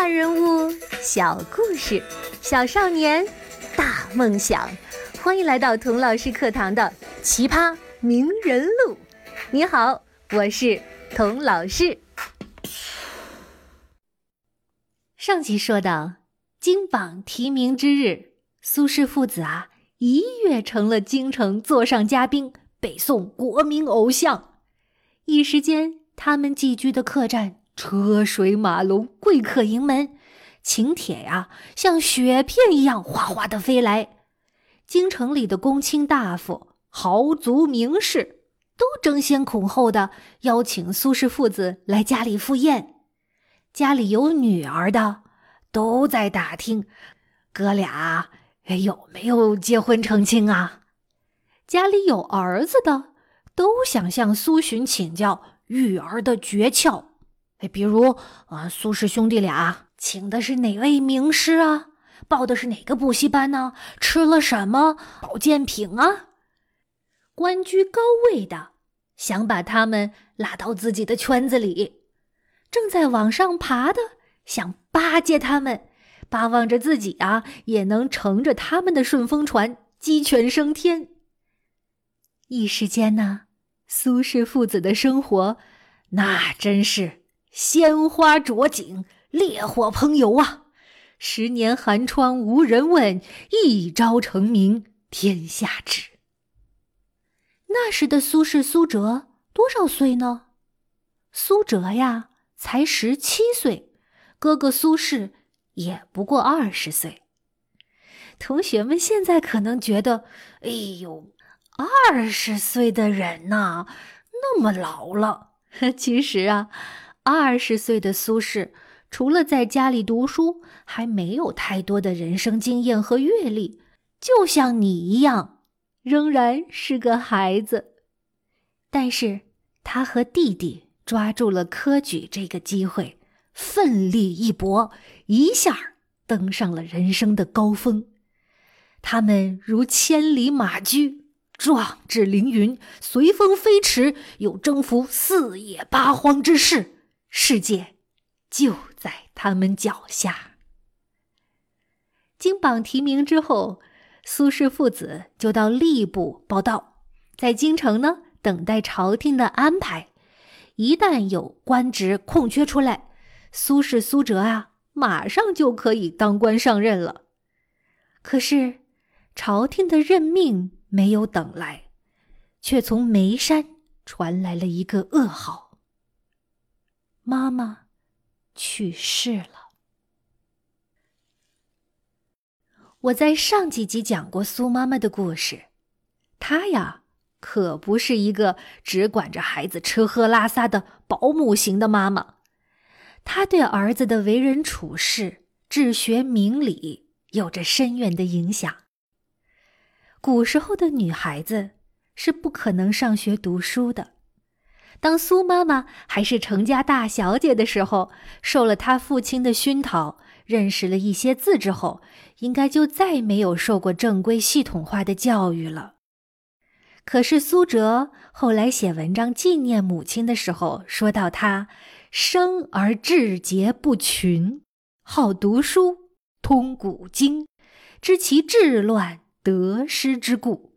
大人物，小故事，小少年，大梦想。欢迎来到童老师课堂的《奇葩名人录》。你好，我是童老师。上集说到，金榜题名之日，苏轼父子啊一跃成了京城座上嘉宾，北宋国民偶像。一时间，他们寄居的客栈。车水马龙，贵客盈门，请帖呀，像雪片一样哗哗的飞来。京城里的公卿大夫、豪族名士都争先恐后的邀请苏氏父子来家里赴宴。家里有女儿的都在打听，哥俩有没有结婚成亲啊？家里有儿子的都想向苏洵请教育儿的诀窍。哎，比如啊，苏氏兄弟俩请的是哪位名师啊？报的是哪个补习班呢？吃了什么保健品啊？官居高位的想把他们拉到自己的圈子里，正在往上爬的想巴结他们，巴望着自己啊也能乘着他们的顺风船鸡犬升天。一时间呢，苏氏父子的生活那真是。鲜花着锦，烈火烹油啊！十年寒窗无人问，一朝成名天下知。那时的苏轼苏辙多少岁呢？苏辙呀，才十七岁，哥哥苏轼也不过二十岁。同学们现在可能觉得，哎呦，二十岁的人呐，那么老了。其实啊。二十岁的苏轼，除了在家里读书，还没有太多的人生经验和阅历，就像你一样，仍然是个孩子。但是，他和弟弟抓住了科举这个机会，奋力一搏，一下登上了人生的高峰。他们如千里马驹，壮志凌云，随风飞驰，有征服四野八荒之势。世界就在他们脚下。金榜题名之后，苏轼父子就到吏部报到，在京城呢等待朝廷的安排。一旦有官职空缺出来，苏轼、苏辙啊，马上就可以当官上任了。可是，朝廷的任命没有等来，却从眉山传来了一个噩耗。妈妈去世了。我在上几集讲过苏妈妈的故事，她呀可不是一个只管着孩子吃喝拉撒的保姆型的妈妈，她对儿子的为人处事、治学明理有着深远的影响。古时候的女孩子是不可能上学读书的。当苏妈妈还是成家大小姐的时候，受了她父亲的熏陶，认识了一些字之后，应该就再没有受过正规系统化的教育了。可是苏辙后来写文章纪念母亲的时候，说到她生而志节不群，好读书，通古今，知其治乱得失之故。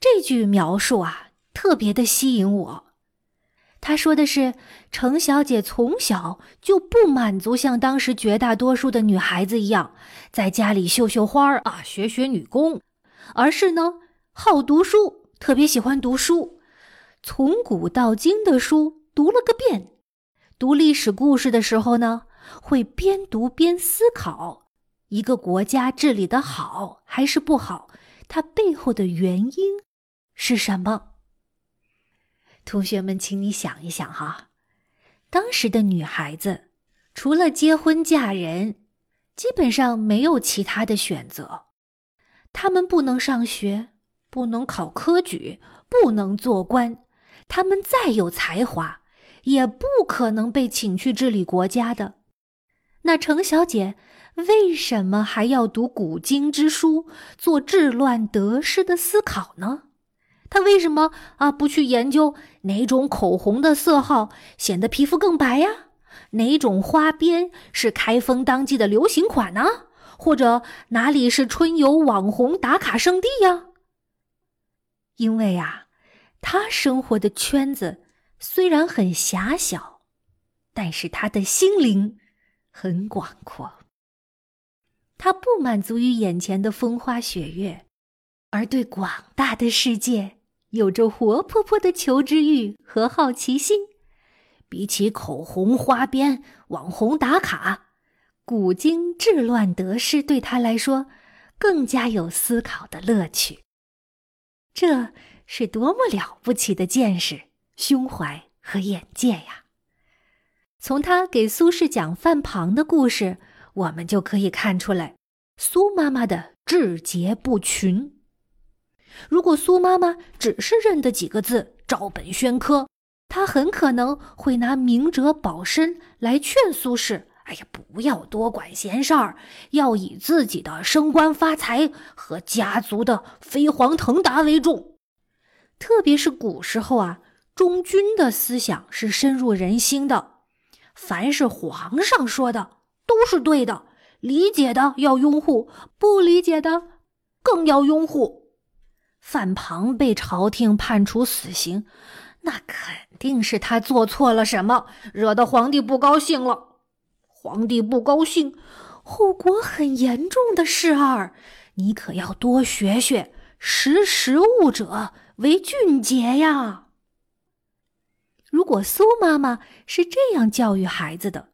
这句描述啊，特别的吸引我。他说的是，程小姐从小就不满足像当时绝大多数的女孩子一样，在家里绣绣花啊，学学女工，而是呢好读书，特别喜欢读书，从古到今的书读了个遍。读历史故事的时候呢，会边读边思考，一个国家治理的好还是不好，它背后的原因是什么？同学们，请你想一想哈，当时的女孩子除了结婚嫁人，基本上没有其他的选择。她们不能上学，不能考科举，不能做官。她们再有才华，也不可能被请去治理国家的。那程小姐为什么还要读古今之书，做治乱得失的思考呢？他为什么啊不去研究哪种口红的色号显得皮肤更白呀？哪种花边是开封当季的流行款呢？或者哪里是春游网红打卡圣地呀？因为啊，他生活的圈子虽然很狭小，但是他的心灵很广阔。他不满足于眼前的风花雪月，而对广大的世界有着活泼泼的求知欲和好奇心。比起口红、花边、网红打卡，古今治乱得失对他来说，更加有思考的乐趣。这是多么了不起的见识、胸怀和眼界呀！从他给苏轼讲范庞的故事，我们就可以看出来苏妈妈的志节不群。如果苏妈妈只是认得几个字“照本宣科”，她很可能会拿明哲保身来劝苏轼：“哎呀，不要多管闲事儿，要以自己的升官发财和家族的飞黄腾达为重。”特别是古时候啊，忠君的思想是深入人心的，凡是皇上说的都是对的，理解的要拥护，不理解的更要拥护。范庞被朝廷判处死刑。那肯定是他做错了什么，惹得皇帝不高兴了。皇帝不高兴，后果很严重的事儿，你可要多学学“识时务者为俊杰”呀。如果苏妈妈是这样教育孩子的，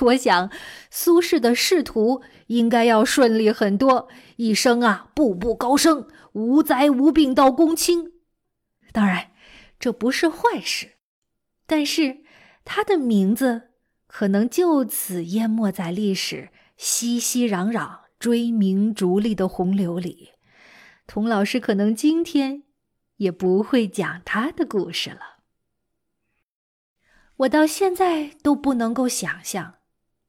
我想苏轼的仕途应该要顺利很多，一生啊步步高升，无灾无病到公卿。当然。这不是坏事，但是他的名字可能就此淹没在历史熙熙攘攘、追名逐利的洪流里。童老师可能今天也不会讲他的故事了。我到现在都不能够想象，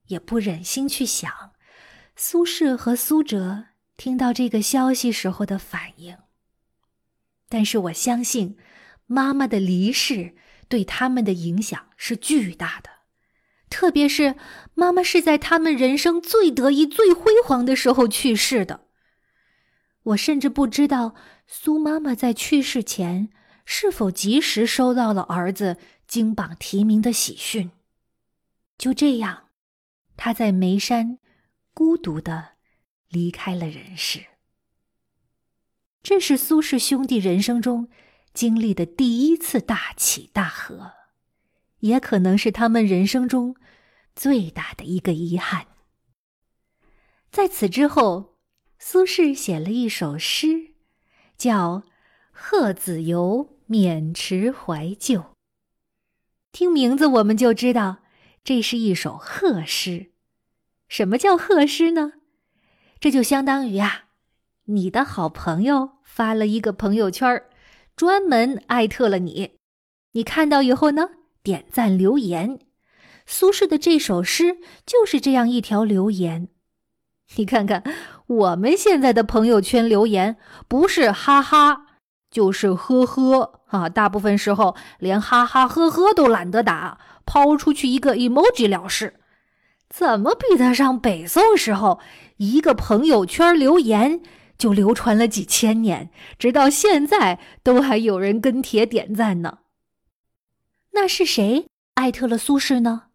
也不忍心去想苏轼和苏辙听到这个消息时候的反应。但是我相信。妈妈的离世对他们的影响是巨大的，特别是妈妈是在他们人生最得意、最辉煌的时候去世的。我甚至不知道苏妈妈在去世前是否及时收到了儿子金榜题名的喜讯。就这样，他在眉山孤独的离开了人世。这是苏氏兄弟人生中。经历的第一次大起大合，也可能是他们人生中最大的一个遗憾。在此之后，苏轼写了一首诗，叫《贺子由渑池怀旧》。听名字我们就知道，这是一首贺诗。什么叫贺诗呢？这就相当于啊，你的好朋友发了一个朋友圈。专门艾特了你，你看到以后呢，点赞留言。苏轼的这首诗就是这样一条留言。你看看我们现在的朋友圈留言，不是哈哈，就是呵呵啊。大部分时候连哈哈呵呵都懒得打，抛出去一个 emoji 了事。怎么比得上北宋时候一个朋友圈留言？就流传了几千年，直到现在都还有人跟帖点赞呢。那是谁艾特了苏轼呢？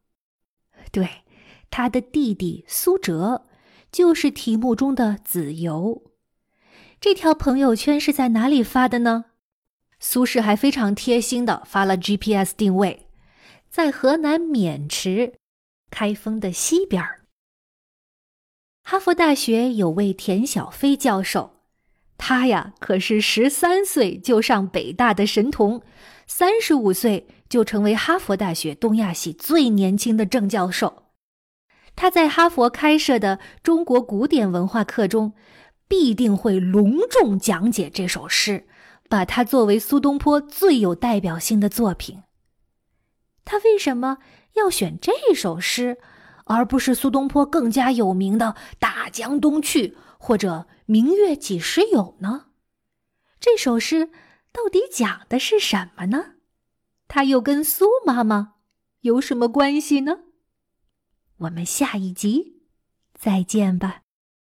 对，他的弟弟苏辙，就是题目中的子由。这条朋友圈是在哪里发的呢？苏轼还非常贴心的发了 GPS 定位，在河南渑池，开封的西边儿。哈佛大学有位田小飞教授，他呀可是十三岁就上北大的神童，三十五岁就成为哈佛大学东亚系最年轻的正教授。他在哈佛开设的中国古典文化课中，必定会隆重讲解这首诗，把它作为苏东坡最有代表性的作品。他为什么要选这首诗？而不是苏东坡更加有名的《大江东去》或者《明月几时有》呢？这首诗到底讲的是什么呢？它又跟苏妈妈有什么关系呢？我们下一集再见吧。